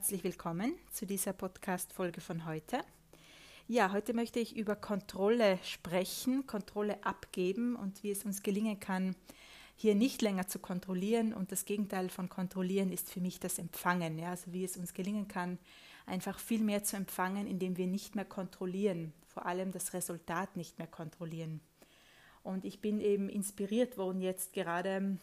herzlich willkommen zu dieser Podcast-Folge von heute. Ja, heute möchte ich über Kontrolle sprechen, Kontrolle abgeben und wie es uns gelingen kann, hier nicht länger zu kontrollieren. Und das Gegenteil von kontrollieren ist für mich das Empfangen. Ja, also wie es uns gelingen kann, einfach viel mehr zu empfangen, indem wir nicht mehr kontrollieren, vor allem das Resultat nicht mehr kontrollieren. Und ich bin eben inspiriert worden jetzt gerade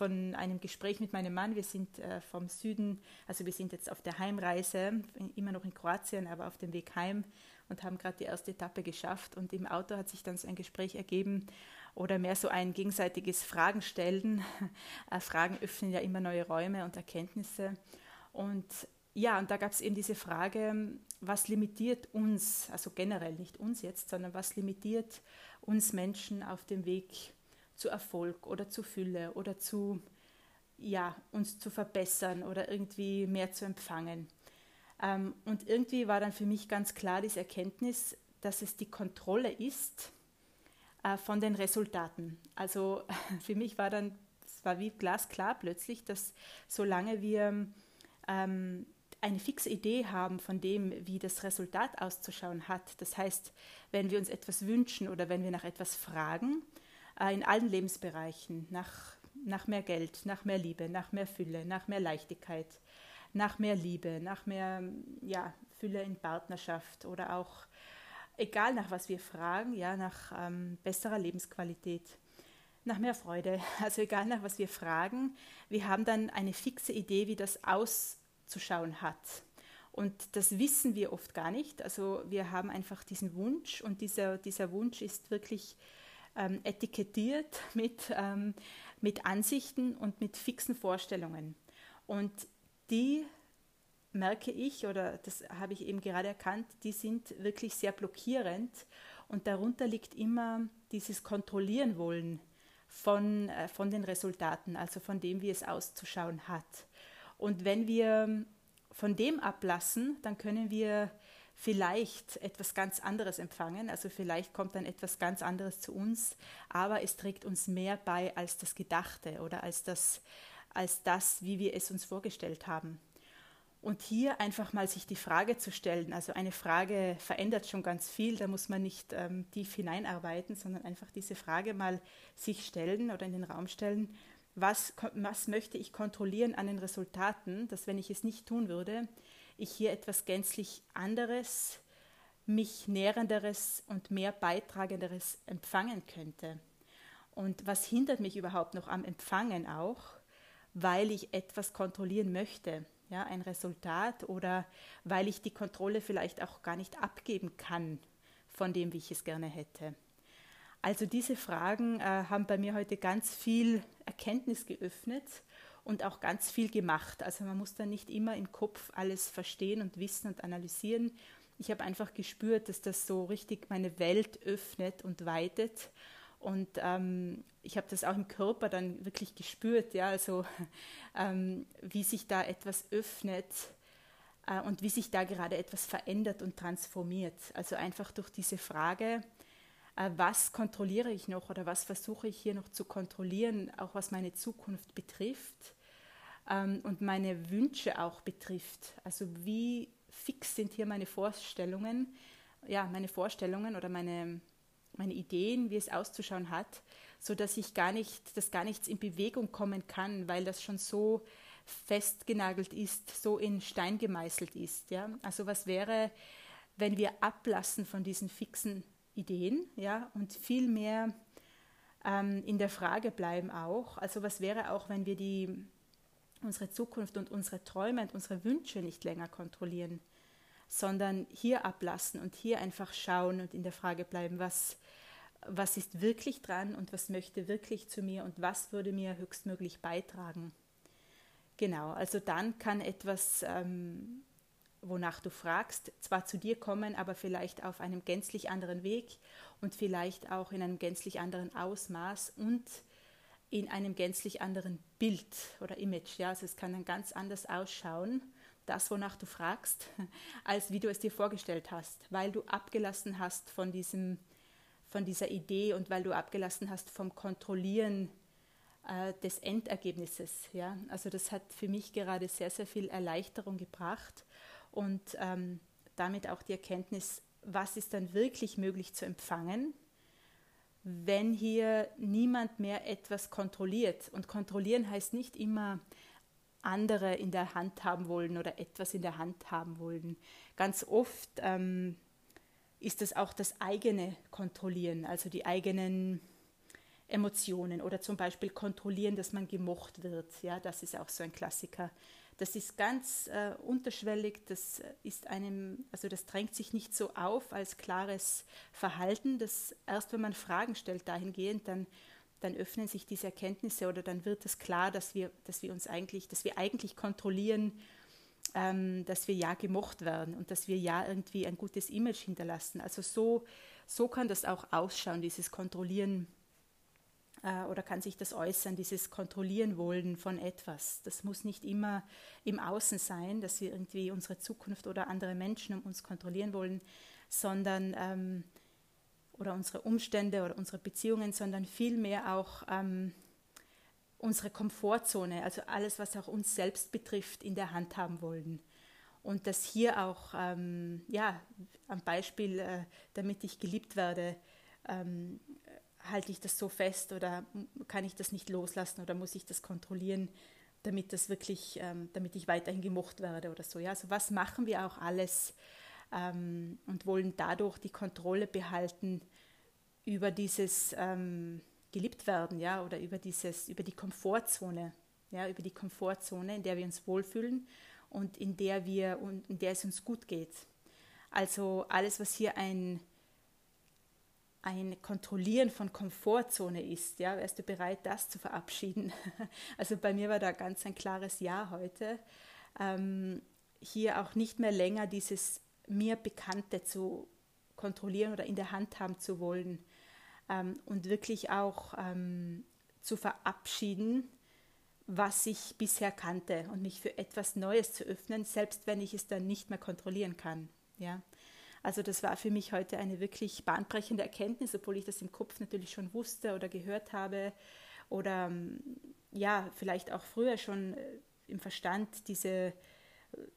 von einem Gespräch mit meinem Mann. Wir sind äh, vom Süden, also wir sind jetzt auf der Heimreise, immer noch in Kroatien, aber auf dem Weg heim und haben gerade die erste Etappe geschafft. Und im Auto hat sich dann so ein Gespräch ergeben oder mehr so ein gegenseitiges Fragen stellen. Äh, Fragen öffnen ja immer neue Räume und Erkenntnisse. Und ja, und da gab es eben diese Frage, was limitiert uns, also generell nicht uns jetzt, sondern was limitiert uns Menschen auf dem Weg zu Erfolg oder zu Fülle oder zu, ja, uns zu verbessern oder irgendwie mehr zu empfangen. Ähm, und irgendwie war dann für mich ganz klar diese Erkenntnis, dass es die Kontrolle ist äh, von den Resultaten. Also für mich war dann, es war wie glasklar plötzlich, dass solange wir ähm, eine fixe Idee haben von dem, wie das Resultat auszuschauen hat, das heißt, wenn wir uns etwas wünschen oder wenn wir nach etwas fragen, in allen Lebensbereichen nach, nach mehr Geld, nach mehr Liebe, nach mehr Fülle, nach mehr Leichtigkeit, nach mehr Liebe, nach mehr ja, Fülle in Partnerschaft oder auch, egal nach was wir fragen, ja, nach ähm, besserer Lebensqualität, nach mehr Freude, also egal nach was wir fragen, wir haben dann eine fixe Idee, wie das auszuschauen hat. Und das wissen wir oft gar nicht. Also wir haben einfach diesen Wunsch und dieser, dieser Wunsch ist wirklich ähm, etikettiert mit, ähm, mit Ansichten und mit fixen Vorstellungen. Und die merke ich, oder das habe ich eben gerade erkannt, die sind wirklich sehr blockierend. Und darunter liegt immer dieses Kontrollieren wollen von, äh, von den Resultaten, also von dem, wie es auszuschauen hat. Und wenn wir von dem ablassen, dann können wir vielleicht etwas ganz anderes empfangen. Also vielleicht kommt dann etwas ganz anderes zu uns, aber es trägt uns mehr bei als das Gedachte oder als das, als das, wie wir es uns vorgestellt haben. Und hier einfach mal sich die Frage zu stellen, also eine Frage verändert schon ganz viel, da muss man nicht ähm, tief hineinarbeiten, sondern einfach diese Frage mal sich stellen oder in den Raum stellen, was, was möchte ich kontrollieren an den Resultaten, dass wenn ich es nicht tun würde, ich hier etwas gänzlich anderes, mich nährenderes und mehr beitragenderes empfangen könnte. Und was hindert mich überhaupt noch am Empfangen auch? Weil ich etwas kontrollieren möchte, ja, ein Resultat oder weil ich die Kontrolle vielleicht auch gar nicht abgeben kann von dem, wie ich es gerne hätte. Also diese Fragen äh, haben bei mir heute ganz viel Erkenntnis geöffnet und auch ganz viel gemacht. Also man muss da nicht immer im Kopf alles verstehen und wissen und analysieren. Ich habe einfach gespürt, dass das so richtig meine Welt öffnet und weitet. Und ähm, ich habe das auch im Körper dann wirklich gespürt, ja, also ähm, wie sich da etwas öffnet äh, und wie sich da gerade etwas verändert und transformiert. Also einfach durch diese Frage, was kontrolliere ich noch oder was versuche ich hier noch zu kontrollieren, auch was meine Zukunft betrifft ähm, und meine Wünsche auch betrifft. Also wie fix sind hier meine Vorstellungen, ja, meine Vorstellungen oder meine, meine Ideen, wie es auszuschauen hat, so dass ich gar nicht, dass gar nichts in Bewegung kommen kann, weil das schon so festgenagelt ist, so in Stein gemeißelt ist. Ja? Also was wäre, wenn wir ablassen von diesen fixen Ideen ja, und viel mehr ähm, in der Frage bleiben auch. Also was wäre auch, wenn wir die, unsere Zukunft und unsere Träume und unsere Wünsche nicht länger kontrollieren, sondern hier ablassen und hier einfach schauen und in der Frage bleiben, was, was ist wirklich dran und was möchte wirklich zu mir und was würde mir höchstmöglich beitragen. Genau, also dann kann etwas ähm, wonach du fragst, zwar zu dir kommen, aber vielleicht auf einem gänzlich anderen Weg und vielleicht auch in einem gänzlich anderen Ausmaß und in einem gänzlich anderen Bild oder Image. Ja, also es kann dann ganz anders ausschauen, das, wonach du fragst, als wie du es dir vorgestellt hast, weil du abgelassen hast von, diesem, von dieser Idee und weil du abgelassen hast vom Kontrollieren äh, des Endergebnisses. Ja? Also das hat für mich gerade sehr, sehr viel Erleichterung gebracht und ähm, damit auch die Erkenntnis, was ist dann wirklich möglich zu empfangen, wenn hier niemand mehr etwas kontrolliert. Und kontrollieren heißt nicht immer andere in der Hand haben wollen oder etwas in der Hand haben wollen. Ganz oft ähm, ist es auch das eigene Kontrollieren, also die eigenen Emotionen oder zum Beispiel kontrollieren, dass man gemocht wird. Ja, das ist auch so ein Klassiker. Das ist ganz äh, unterschwellig, das ist einem, also das drängt sich nicht so auf als klares Verhalten. Das erst wenn man Fragen stellt dahingehend, dann, dann öffnen sich diese Erkenntnisse oder dann wird es klar, dass wir, dass wir uns eigentlich, dass wir eigentlich kontrollieren, ähm, dass wir ja gemocht werden und dass wir ja irgendwie ein gutes Image hinterlassen. Also so, so kann das auch ausschauen, dieses Kontrollieren äh, oder kann sich das äußern, dieses Kontrollieren wollen von etwas. Das muss nicht immer im Außen sein, dass wir irgendwie unsere Zukunft oder andere Menschen um uns kontrollieren wollen, sondern ähm, oder unsere Umstände oder unsere Beziehungen, sondern vielmehr auch ähm, unsere Komfortzone, also alles, was auch uns selbst betrifft, in der Hand haben wollen. Und das hier auch, ähm, ja, am Beispiel, äh, damit ich geliebt werde, ähm, halte ich das so fest oder kann ich das nicht loslassen oder muss ich das kontrollieren, damit das wirklich, ähm, damit ich weiterhin gemocht werde oder so. Ja, also was machen wir auch alles ähm, und wollen dadurch die Kontrolle behalten über dieses ähm, geliebt werden, ja, oder über dieses, über die Komfortzone, ja, über die Komfortzone, in der wir uns wohlfühlen und in der wir und in der es uns gut geht. Also alles, was hier ein ein Kontrollieren von Komfortzone ist. Ja, wärst du bereit, das zu verabschieden? Also bei mir war da ganz ein klares Ja heute. Ähm, hier auch nicht mehr länger dieses mir Bekannte zu kontrollieren oder in der Hand haben zu wollen ähm, und wirklich auch ähm, zu verabschieden, was ich bisher kannte und mich für etwas Neues zu öffnen, selbst wenn ich es dann nicht mehr kontrollieren kann. Ja. Also das war für mich heute eine wirklich bahnbrechende Erkenntnis, obwohl ich das im Kopf natürlich schon wusste oder gehört habe. Oder ähm, ja, vielleicht auch früher schon äh, im Verstand diese,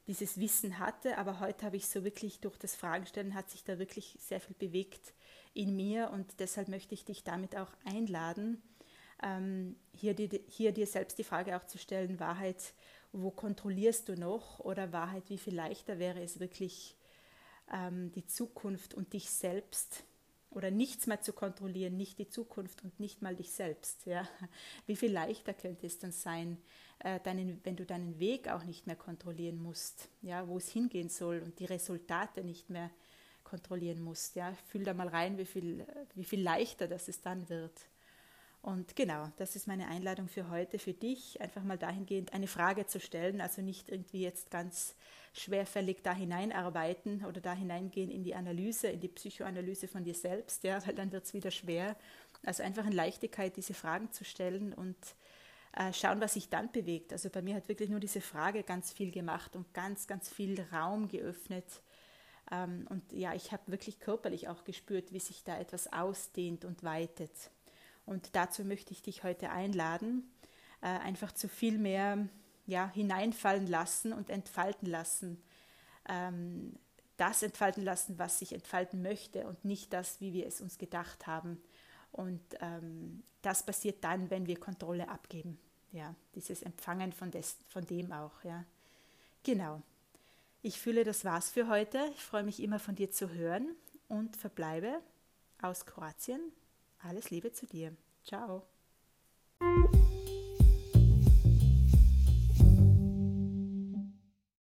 dieses Wissen hatte, aber heute habe ich so wirklich durch das Fragenstellen hat sich da wirklich sehr viel bewegt in mir. Und deshalb möchte ich dich damit auch einladen, ähm, hier, hier dir selbst die Frage auch zu stellen, Wahrheit, wo kontrollierst du noch? Oder Wahrheit, wie viel leichter wäre es wirklich, ähm, die Zukunft und dich selbst oder nichts mehr zu kontrollieren, nicht die Zukunft und nicht mal dich selbst. Ja? Wie viel leichter könnte es dann sein, äh, deinen, wenn du deinen Weg auch nicht mehr kontrollieren musst, ja, wo es hingehen soll und die Resultate nicht mehr kontrollieren musst. Ja? Fühl da mal rein, wie viel, wie viel leichter das es dann wird. Und genau, das ist meine Einladung für heute, für dich, einfach mal dahingehend eine Frage zu stellen, also nicht irgendwie jetzt ganz schwerfällig da hineinarbeiten oder da hineingehen in die Analyse, in die Psychoanalyse von dir selbst, ja, weil dann wird es wieder schwer. Also einfach in Leichtigkeit diese Fragen zu stellen und äh, schauen, was sich dann bewegt. Also bei mir hat wirklich nur diese Frage ganz viel gemacht und ganz, ganz viel Raum geöffnet. Ähm, und ja, ich habe wirklich körperlich auch gespürt, wie sich da etwas ausdehnt und weitet. Und dazu möchte ich dich heute einladen, äh, einfach zu viel mehr ja, hineinfallen lassen und entfalten lassen. Ähm, das entfalten lassen, was sich entfalten möchte und nicht das, wie wir es uns gedacht haben. Und ähm, das passiert dann, wenn wir Kontrolle abgeben. Ja, dieses Empfangen von, des, von dem auch. Ja. Genau. Ich fühle, das war's für heute. Ich freue mich immer von dir zu hören und verbleibe aus Kroatien. Alles Liebe zu dir. Ciao.